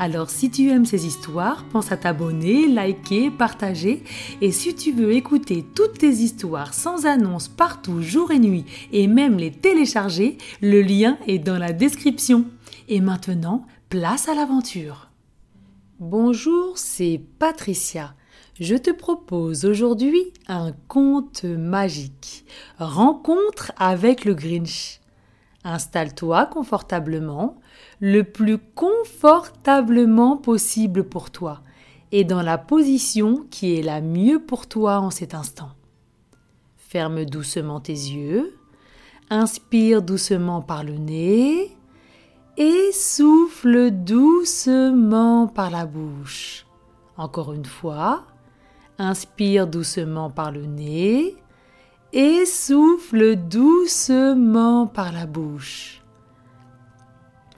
Alors si tu aimes ces histoires, pense à t'abonner, liker, partager. Et si tu veux écouter toutes tes histoires sans annonce partout, jour et nuit, et même les télécharger, le lien est dans la description. Et maintenant, place à l'aventure. Bonjour, c'est Patricia. Je te propose aujourd'hui un conte magique. Rencontre avec le Grinch. Installe-toi confortablement, le plus confortablement possible pour toi, et dans la position qui est la mieux pour toi en cet instant. Ferme doucement tes yeux, inspire doucement par le nez, et souffle doucement par la bouche. Encore une fois, inspire doucement par le nez, et souffle doucement par la bouche.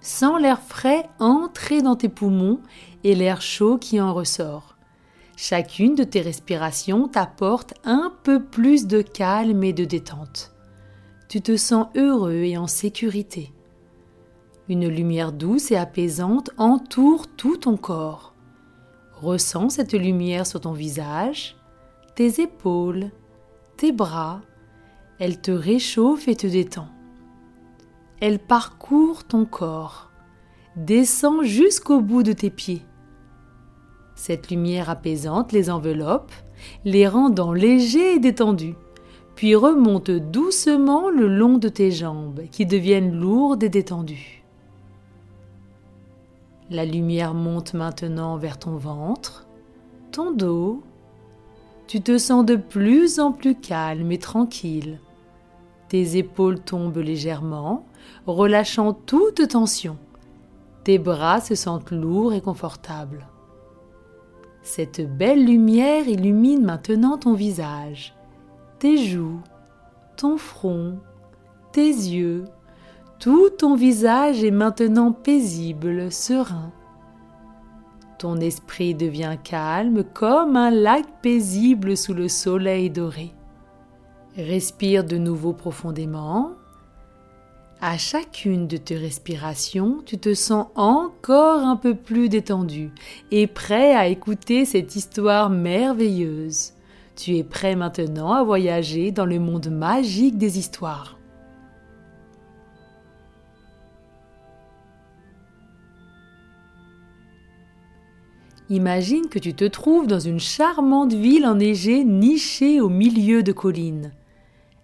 Sens l'air frais entrer dans tes poumons et l'air chaud qui en ressort. Chacune de tes respirations t'apporte un peu plus de calme et de détente. Tu te sens heureux et en sécurité. Une lumière douce et apaisante entoure tout ton corps. Ressens cette lumière sur ton visage, tes épaules, tes bras, elle te réchauffe et te détend. Elle parcourt ton corps, descend jusqu'au bout de tes pieds. Cette lumière apaisante les enveloppe, les rendant légers et détendus, puis remonte doucement le long de tes jambes qui deviennent lourdes et détendues. La lumière monte maintenant vers ton ventre, ton dos, tu te sens de plus en plus calme et tranquille. Tes épaules tombent légèrement, relâchant toute tension. Tes bras se sentent lourds et confortables. Cette belle lumière illumine maintenant ton visage, tes joues, ton front, tes yeux. Tout ton visage est maintenant paisible, serein. Ton esprit devient calme comme un lac paisible sous le soleil doré. Respire de nouveau profondément. À chacune de tes respirations, tu te sens encore un peu plus détendu et prêt à écouter cette histoire merveilleuse. Tu es prêt maintenant à voyager dans le monde magique des histoires. Imagine que tu te trouves dans une charmante ville enneigée nichée au milieu de collines.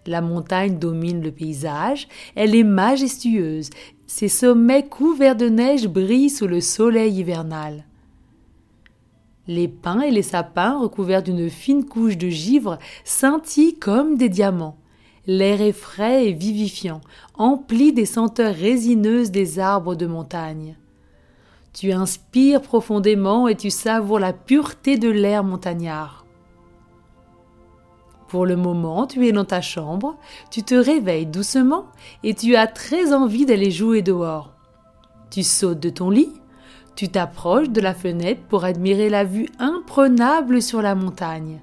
La montagne domine le paysage, elle est majestueuse, ses sommets couverts de neige brillent sous le soleil hivernal. Les pins et les sapins recouverts d'une fine couche de givre scintillent comme des diamants. L'air est frais et vivifiant, empli des senteurs résineuses des arbres de montagne. Tu inspires profondément et tu savoures la pureté de l'air montagnard. Pour le moment, tu es dans ta chambre, tu te réveilles doucement et tu as très envie d'aller jouer dehors. Tu sautes de ton lit, tu t'approches de la fenêtre pour admirer la vue imprenable sur la montagne.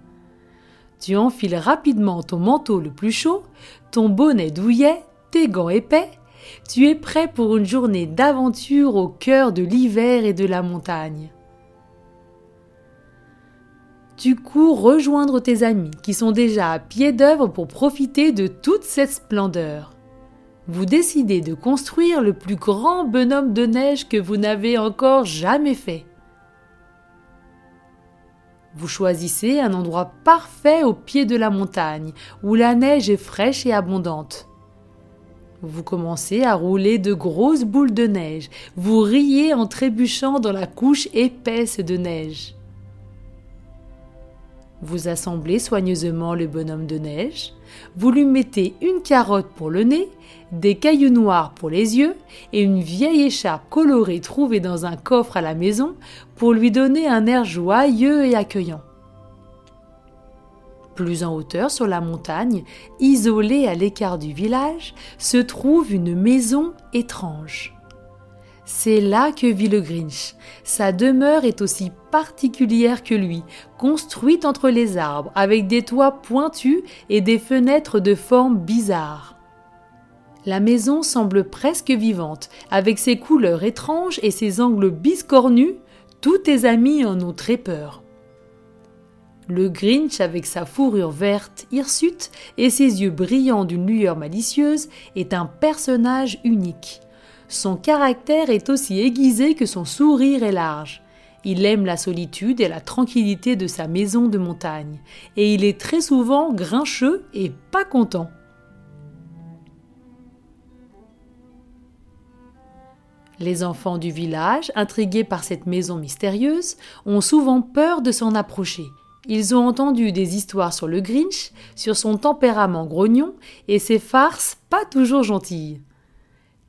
Tu enfiles rapidement ton manteau le plus chaud, ton bonnet douillet, tes gants épais tu es prêt pour une journée d'aventure au cœur de l'hiver et de la montagne. Tu cours rejoindre tes amis qui sont déjà à pied d'œuvre pour profiter de toute cette splendeur. Vous décidez de construire le plus grand bonhomme de neige que vous n'avez encore jamais fait. Vous choisissez un endroit parfait au pied de la montagne, où la neige est fraîche et abondante. Vous commencez à rouler de grosses boules de neige. Vous riez en trébuchant dans la couche épaisse de neige. Vous assemblez soigneusement le bonhomme de neige. Vous lui mettez une carotte pour le nez, des cailloux noirs pour les yeux et une vieille écharpe colorée trouvée dans un coffre à la maison pour lui donner un air joyeux et accueillant. Plus en hauteur sur la montagne, isolée à l'écart du village, se trouve une maison étrange. C'est là que vit le Grinch. Sa demeure est aussi particulière que lui, construite entre les arbres, avec des toits pointus et des fenêtres de forme bizarre. La maison semble presque vivante, avec ses couleurs étranges et ses angles biscornus. Tous tes amis en ont très peur. Le Grinch, avec sa fourrure verte hirsute et ses yeux brillants d'une lueur malicieuse, est un personnage unique. Son caractère est aussi aiguisé que son sourire est large. Il aime la solitude et la tranquillité de sa maison de montagne, et il est très souvent grincheux et pas content. Les enfants du village, intrigués par cette maison mystérieuse, ont souvent peur de s'en approcher. Ils ont entendu des histoires sur le Grinch, sur son tempérament grognon et ses farces pas toujours gentilles.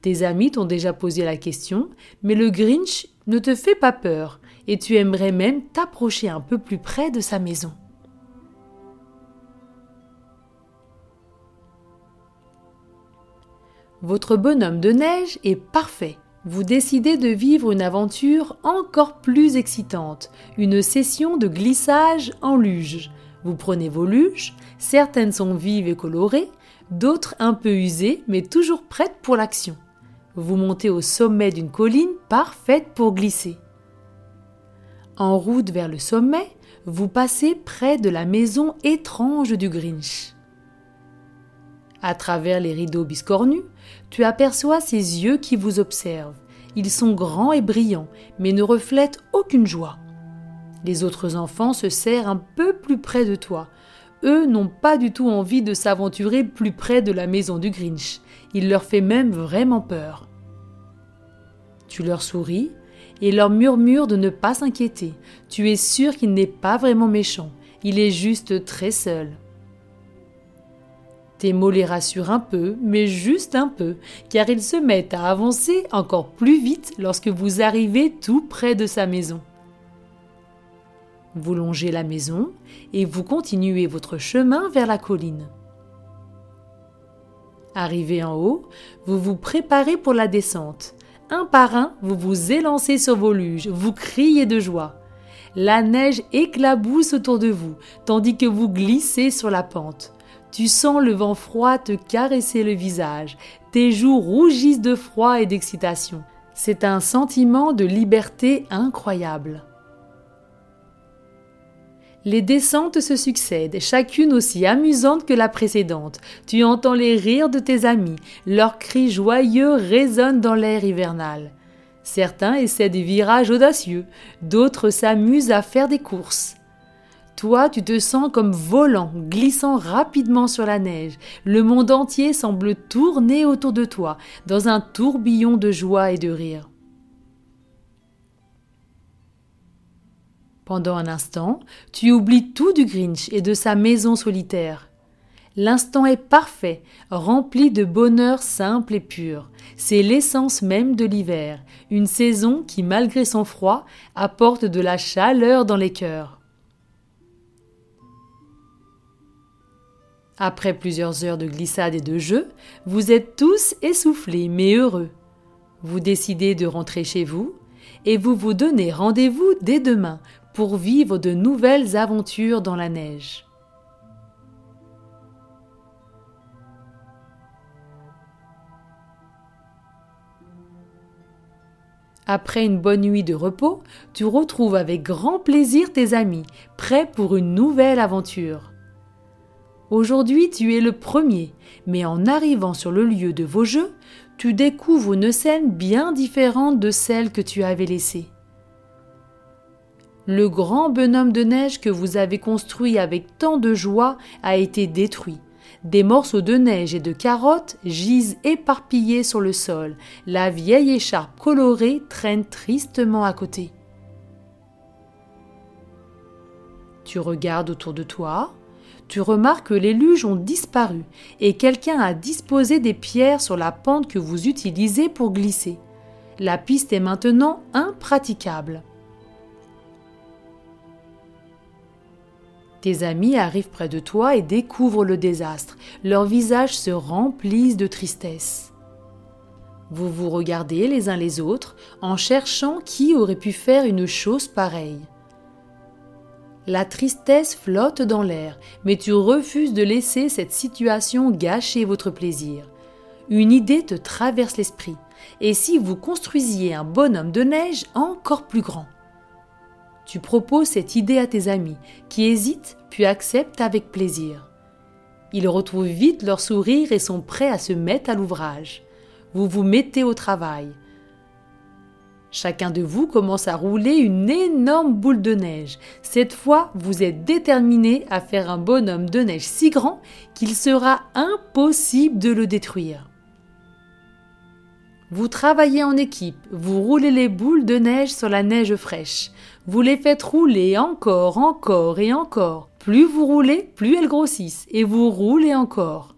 Tes amis t'ont déjà posé la question, mais le Grinch ne te fait pas peur, et tu aimerais même t'approcher un peu plus près de sa maison. Votre bonhomme de neige est parfait. Vous décidez de vivre une aventure encore plus excitante, une session de glissage en luge. Vous prenez vos luges, certaines sont vives et colorées, d'autres un peu usées mais toujours prêtes pour l'action. Vous montez au sommet d'une colline parfaite pour glisser. En route vers le sommet, vous passez près de la maison étrange du Grinch. À travers les rideaux biscornus, tu aperçois ses yeux qui vous observent. Ils sont grands et brillants, mais ne reflètent aucune joie. Les autres enfants se serrent un peu plus près de toi. Eux n'ont pas du tout envie de s'aventurer plus près de la maison du Grinch. Il leur fait même vraiment peur. Tu leur souris et leur murmures de ne pas s'inquiéter. Tu es sûr qu'il n'est pas vraiment méchant, il est juste très seul. Tes mots les rassurent un peu, mais juste un peu, car ils se mettent à avancer encore plus vite lorsque vous arrivez tout près de sa maison. Vous longez la maison et vous continuez votre chemin vers la colline. Arrivé en haut, vous vous préparez pour la descente. Un par un, vous vous élancez sur vos luges, vous criez de joie. La neige éclabousse autour de vous, tandis que vous glissez sur la pente. Tu sens le vent froid te caresser le visage, tes joues rougissent de froid et d'excitation. C'est un sentiment de liberté incroyable. Les descentes se succèdent, chacune aussi amusante que la précédente. Tu entends les rires de tes amis, leurs cris joyeux résonnent dans l'air hivernal. Certains essaient des virages audacieux, d'autres s'amusent à faire des courses. Toi, tu te sens comme volant, glissant rapidement sur la neige. Le monde entier semble tourner autour de toi, dans un tourbillon de joie et de rire. Pendant un instant, tu oublies tout du Grinch et de sa maison solitaire. L'instant est parfait, rempli de bonheur simple et pur. C'est l'essence même de l'hiver, une saison qui, malgré son froid, apporte de la chaleur dans les cœurs. Après plusieurs heures de glissade et de jeu, vous êtes tous essoufflés mais heureux. Vous décidez de rentrer chez vous et vous vous donnez rendez-vous dès demain pour vivre de nouvelles aventures dans la neige. Après une bonne nuit de repos, tu retrouves avec grand plaisir tes amis, prêts pour une nouvelle aventure. Aujourd'hui, tu es le premier, mais en arrivant sur le lieu de vos jeux, tu découvres une scène bien différente de celle que tu avais laissée. Le grand bonhomme de neige que vous avez construit avec tant de joie a été détruit. Des morceaux de neige et de carottes gisent éparpillés sur le sol. La vieille écharpe colorée traîne tristement à côté. Tu regardes autour de toi, tu remarques que les luges ont disparu et quelqu'un a disposé des pierres sur la pente que vous utilisez pour glisser. La piste est maintenant impraticable. Tes amis arrivent près de toi et découvrent le désastre. Leurs visages se remplissent de tristesse. Vous vous regardez les uns les autres en cherchant qui aurait pu faire une chose pareille. La tristesse flotte dans l'air, mais tu refuses de laisser cette situation gâcher votre plaisir. Une idée te traverse l'esprit. Et si vous construisiez un bonhomme de neige encore plus grand Tu proposes cette idée à tes amis, qui hésitent puis acceptent avec plaisir. Ils retrouvent vite leur sourire et sont prêts à se mettre à l'ouvrage vous vous mettez au travail. Chacun de vous commence à rouler une énorme boule de neige. Cette fois, vous êtes déterminé à faire un bonhomme de neige si grand qu'il sera impossible de le détruire. Vous travaillez en équipe, vous roulez les boules de neige sur la neige fraîche. Vous les faites rouler encore, encore et encore. Plus vous roulez, plus elles grossissent, et vous roulez encore.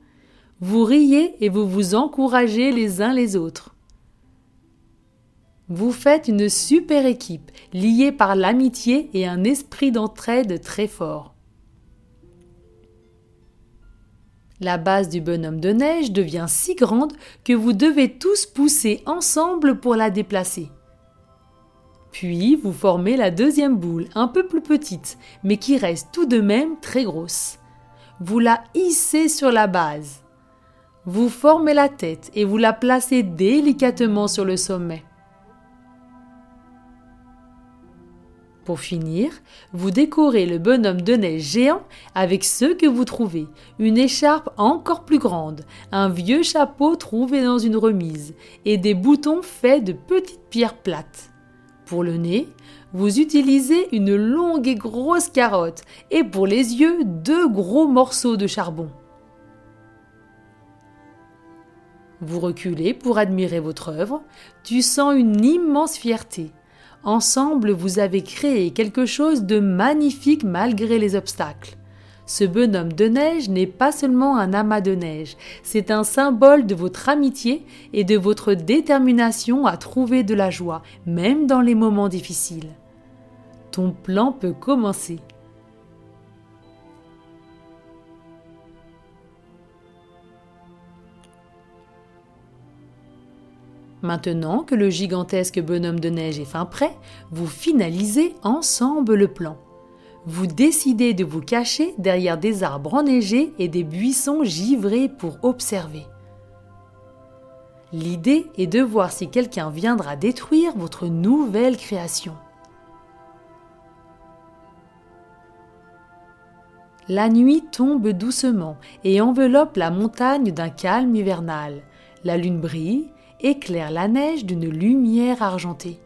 Vous riez et vous vous encouragez les uns les autres. Vous faites une super équipe, liée par l'amitié et un esprit d'entraide très fort. La base du bonhomme de neige devient si grande que vous devez tous pousser ensemble pour la déplacer. Puis vous formez la deuxième boule, un peu plus petite, mais qui reste tout de même très grosse. Vous la hissez sur la base. Vous formez la tête et vous la placez délicatement sur le sommet. Pour finir, vous décorez le bonhomme de neige géant avec ce que vous trouvez, une écharpe encore plus grande, un vieux chapeau trouvé dans une remise et des boutons faits de petites pierres plates. Pour le nez, vous utilisez une longue et grosse carotte et pour les yeux, deux gros morceaux de charbon. Vous reculez pour admirer votre œuvre, tu sens une immense fierté. Ensemble, vous avez créé quelque chose de magnifique malgré les obstacles. Ce bonhomme de neige n'est pas seulement un amas de neige, c'est un symbole de votre amitié et de votre détermination à trouver de la joie, même dans les moments difficiles. Ton plan peut commencer. Maintenant que le gigantesque bonhomme de neige est fin prêt, vous finalisez ensemble le plan. Vous décidez de vous cacher derrière des arbres enneigés et des buissons givrés pour observer. L'idée est de voir si quelqu'un viendra détruire votre nouvelle création. La nuit tombe doucement et enveloppe la montagne d'un calme hivernal. La lune brille éclaire la neige d'une lumière argentée.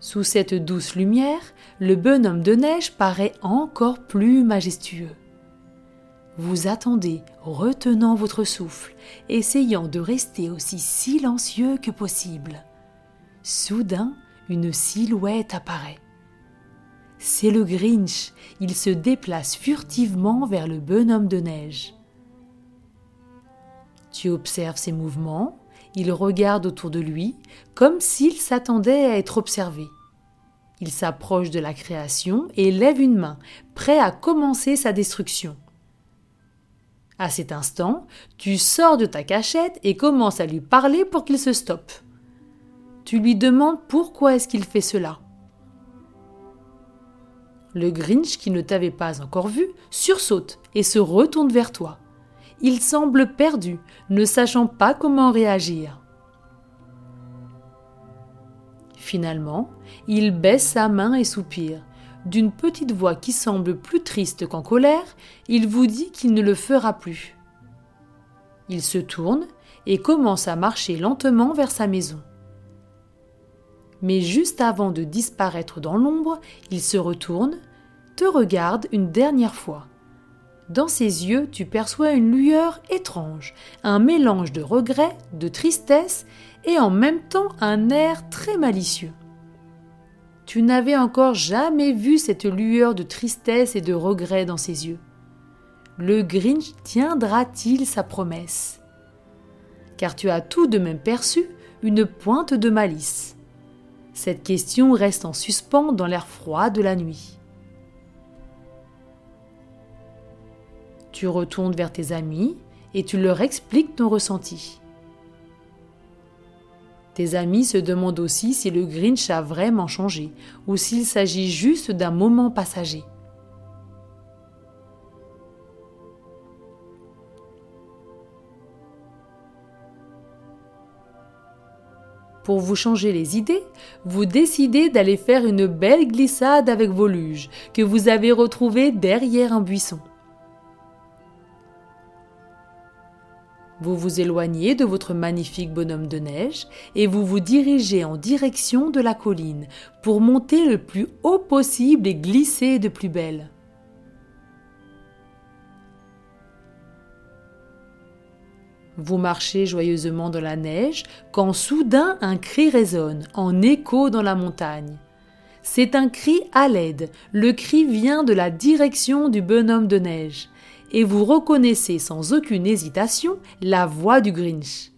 Sous cette douce lumière, le bonhomme de neige paraît encore plus majestueux. Vous attendez, retenant votre souffle, essayant de rester aussi silencieux que possible. Soudain, une silhouette apparaît. C'est le Grinch. Il se déplace furtivement vers le bonhomme de neige. Tu observes ses mouvements, il regarde autour de lui comme s'il s'attendait à être observé. Il s'approche de la création et lève une main, prêt à commencer sa destruction. À cet instant, tu sors de ta cachette et commences à lui parler pour qu'il se stoppe. Tu lui demandes pourquoi est-ce qu'il fait cela. Le Grinch, qui ne t'avait pas encore vu, sursaute et se retourne vers toi il semble perdu, ne sachant pas comment réagir. Finalement, il baisse sa main et soupire. D'une petite voix qui semble plus triste qu'en colère, il vous dit qu'il ne le fera plus. Il se tourne et commence à marcher lentement vers sa maison. Mais juste avant de disparaître dans l'ombre, il se retourne, te regarde une dernière fois dans ses yeux, tu perçois une lueur étrange, un mélange de regret, de tristesse et en même temps un air très malicieux. Tu n'avais encore jamais vu cette lueur de tristesse et de regret dans ses yeux. Le Grinch tiendra-t-il sa promesse? Car tu as tout de même perçu une pointe de malice. Cette question reste en suspens dans l'air froid de la nuit. Tu retournes vers tes amis et tu leur expliques ton ressenti. Tes amis se demandent aussi si le Grinch a vraiment changé ou s'il s'agit juste d'un moment passager. Pour vous changer les idées, vous décidez d'aller faire une belle glissade avec vos luges que vous avez retrouvées derrière un buisson. Vous vous éloignez de votre magnifique bonhomme de neige et vous vous dirigez en direction de la colline pour monter le plus haut possible et glisser de plus belle. Vous marchez joyeusement dans la neige quand soudain un cri résonne en écho dans la montagne. C'est un cri à l'aide. Le cri vient de la direction du bonhomme de neige et vous reconnaissez sans aucune hésitation la voix du Grinch.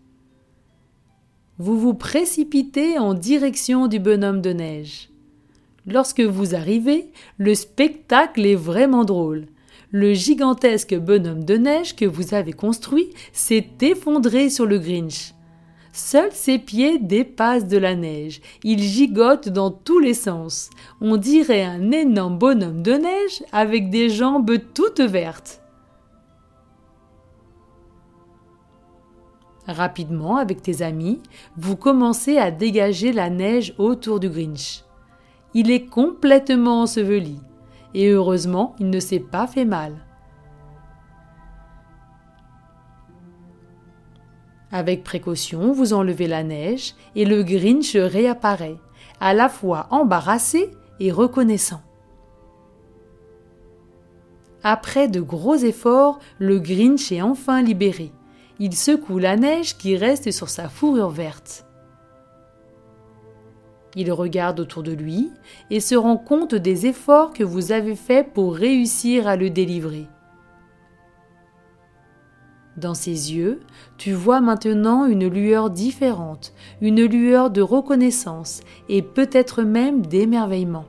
Vous vous précipitez en direction du bonhomme de neige. Lorsque vous arrivez, le spectacle est vraiment drôle. Le gigantesque bonhomme de neige que vous avez construit s'est effondré sur le Grinch. Seuls ses pieds dépassent de la neige. Il gigote dans tous les sens. On dirait un énorme bonhomme de neige avec des jambes toutes vertes. Rapidement, avec tes amis, vous commencez à dégager la neige autour du Grinch. Il est complètement enseveli, et heureusement, il ne s'est pas fait mal. Avec précaution, vous enlevez la neige et le Grinch réapparaît, à la fois embarrassé et reconnaissant. Après de gros efforts, le Grinch est enfin libéré il secoue la neige qui reste sur sa fourrure verte. Il regarde autour de lui et se rend compte des efforts que vous avez faits pour réussir à le délivrer. Dans ses yeux, tu vois maintenant une lueur différente, une lueur de reconnaissance et peut-être même d'émerveillement.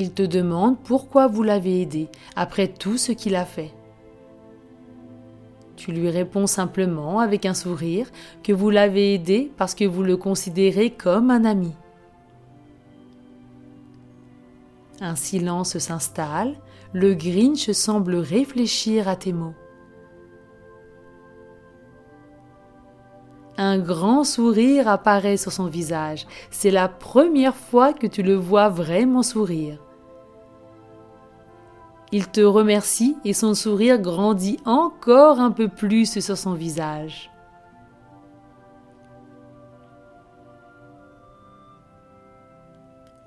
Il te demande pourquoi vous l'avez aidé après tout ce qu'il a fait. Tu lui réponds simplement avec un sourire que vous l'avez aidé parce que vous le considérez comme un ami. Un silence s'installe, le Grinch semble réfléchir à tes mots. Un grand sourire apparaît sur son visage. C'est la première fois que tu le vois vraiment sourire. Il te remercie et son sourire grandit encore un peu plus sur son visage.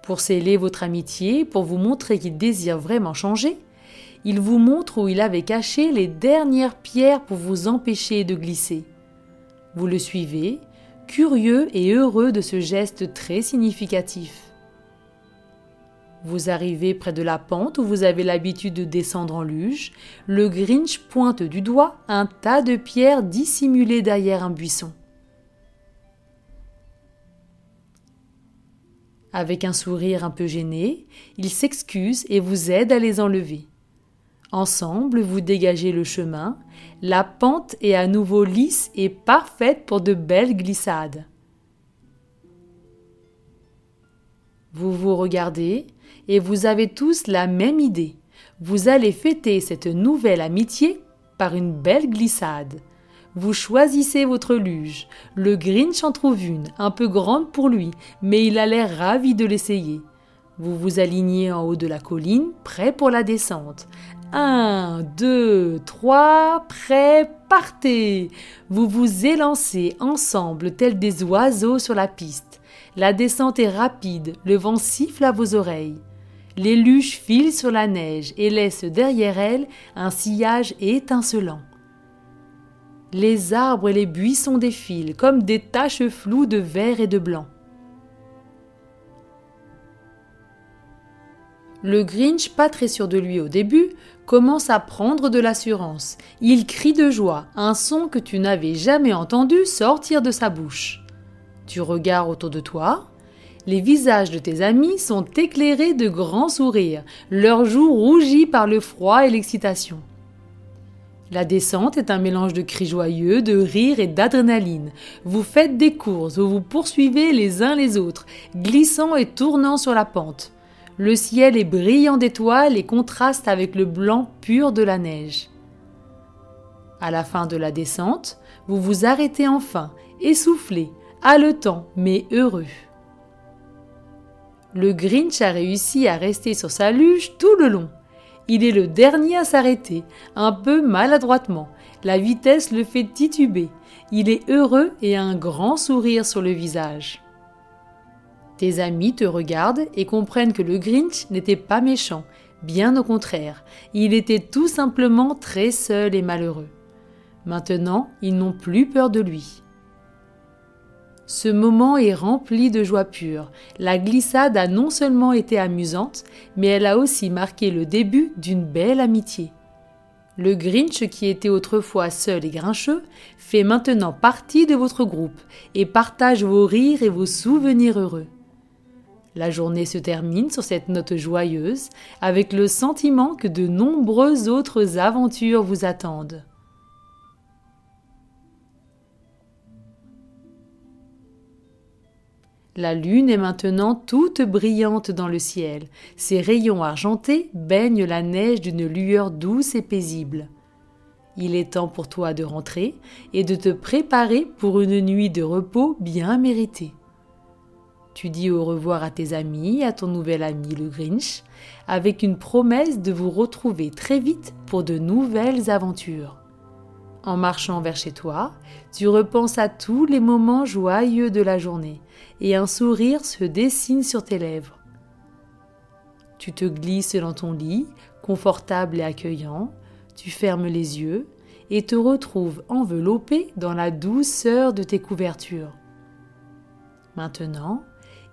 Pour sceller votre amitié, pour vous montrer qu'il désire vraiment changer, il vous montre où il avait caché les dernières pierres pour vous empêcher de glisser. Vous le suivez, curieux et heureux de ce geste très significatif. Vous arrivez près de la pente où vous avez l'habitude de descendre en luge. Le Grinch pointe du doigt un tas de pierres dissimulées derrière un buisson. Avec un sourire un peu gêné, il s'excuse et vous aide à les enlever. Ensemble, vous dégagez le chemin. La pente est à nouveau lisse et parfaite pour de belles glissades. Vous vous regardez et vous avez tous la même idée. Vous allez fêter cette nouvelle amitié par une belle glissade. Vous choisissez votre luge. Le Grinch en trouve une, un peu grande pour lui, mais il a l'air ravi de l'essayer. Vous vous alignez en haut de la colline, prêt pour la descente. 1, 2, 3, prêt, partez Vous vous élancez ensemble tels des oiseaux sur la piste. La descente est rapide, le vent siffle à vos oreilles. Les luches filent sur la neige et laissent derrière elles un sillage étincelant. Les arbres et les buissons défilent comme des taches floues de vert et de blanc. Le Grinch, pas très sûr de lui au début, commence à prendre de l'assurance. Il crie de joie, un son que tu n'avais jamais entendu sortir de sa bouche. Tu regardes autour de toi. Les visages de tes amis sont éclairés de grands sourires, leurs joues rougies par le froid et l'excitation. La descente est un mélange de cris joyeux, de rires et d'adrénaline. Vous faites des courses où vous poursuivez les uns les autres, glissant et tournant sur la pente. Le ciel est brillant d'étoiles et contraste avec le blanc pur de la neige. À la fin de la descente, vous vous arrêtez enfin, essoufflé, haletant mais heureux. Le Grinch a réussi à rester sur sa luge tout le long. Il est le dernier à s'arrêter, un peu maladroitement. La vitesse le fait tituber. Il est heureux et a un grand sourire sur le visage. Tes amis te regardent et comprennent que le Grinch n'était pas méchant, bien au contraire, il était tout simplement très seul et malheureux. Maintenant, ils n'ont plus peur de lui. Ce moment est rempli de joie pure. La glissade a non seulement été amusante, mais elle a aussi marqué le début d'une belle amitié. Le Grinch, qui était autrefois seul et grincheux, fait maintenant partie de votre groupe et partage vos rires et vos souvenirs heureux. La journée se termine sur cette note joyeuse, avec le sentiment que de nombreuses autres aventures vous attendent. La lune est maintenant toute brillante dans le ciel. Ses rayons argentés baignent la neige d'une lueur douce et paisible. Il est temps pour toi de rentrer et de te préparer pour une nuit de repos bien méritée. Tu dis au revoir à tes amis, à ton nouvel ami le Grinch, avec une promesse de vous retrouver très vite pour de nouvelles aventures. En marchant vers chez toi, tu repenses à tous les moments joyeux de la journée et un sourire se dessine sur tes lèvres. Tu te glisses dans ton lit, confortable et accueillant, tu fermes les yeux et te retrouves enveloppé dans la douceur de tes couvertures. Maintenant,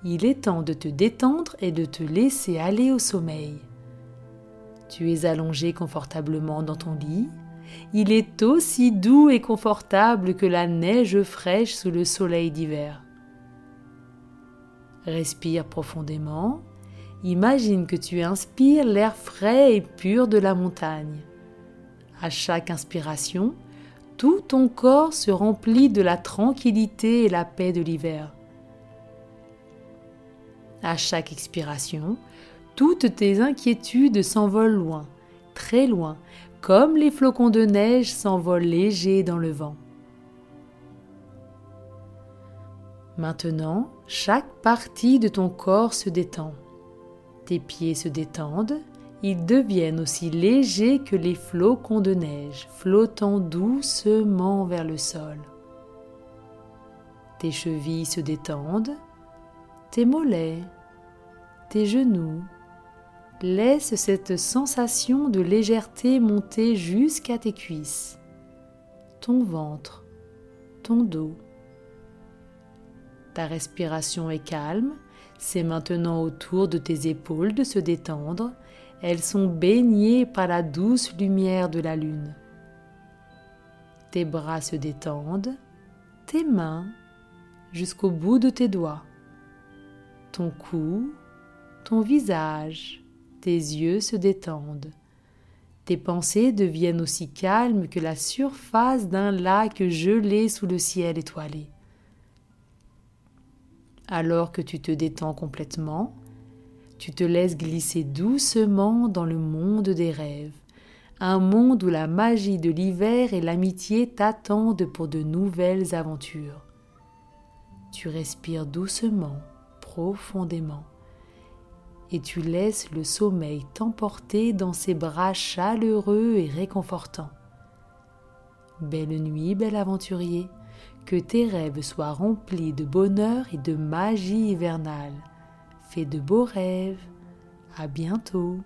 il est temps de te détendre et de te laisser aller au sommeil. Tu es allongé confortablement dans ton lit, il est aussi doux et confortable que la neige fraîche sous le soleil d'hiver. Respire profondément. Imagine que tu inspires l'air frais et pur de la montagne. À chaque inspiration, tout ton corps se remplit de la tranquillité et la paix de l'hiver. À chaque expiration, toutes tes inquiétudes s'envolent loin, très loin, comme les flocons de neige s'envolent légers dans le vent. Maintenant, chaque partie de ton corps se détend. Tes pieds se détendent, ils deviennent aussi légers que les flocons de neige, flottant doucement vers le sol. Tes chevilles se détendent, tes mollets, tes genoux, Laisse cette sensation de légèreté monter jusqu'à tes cuisses, ton ventre, ton dos. Ta respiration est calme, c'est maintenant autour de tes épaules de se détendre, elles sont baignées par la douce lumière de la lune. Tes bras se détendent, tes mains jusqu'au bout de tes doigts, ton cou, ton visage, tes yeux se détendent. Tes pensées deviennent aussi calmes que la surface d'un lac gelé sous le ciel étoilé. Alors que tu te détends complètement, tu te laisses glisser doucement dans le monde des rêves, un monde où la magie de l'hiver et l'amitié t'attendent pour de nouvelles aventures. Tu respires doucement, profondément et tu laisses le sommeil t'emporter dans ses bras chaleureux et réconfortants. Belle nuit, bel aventurier, que tes rêves soient remplis de bonheur et de magie hivernale. Fais de beaux rêves, à bientôt.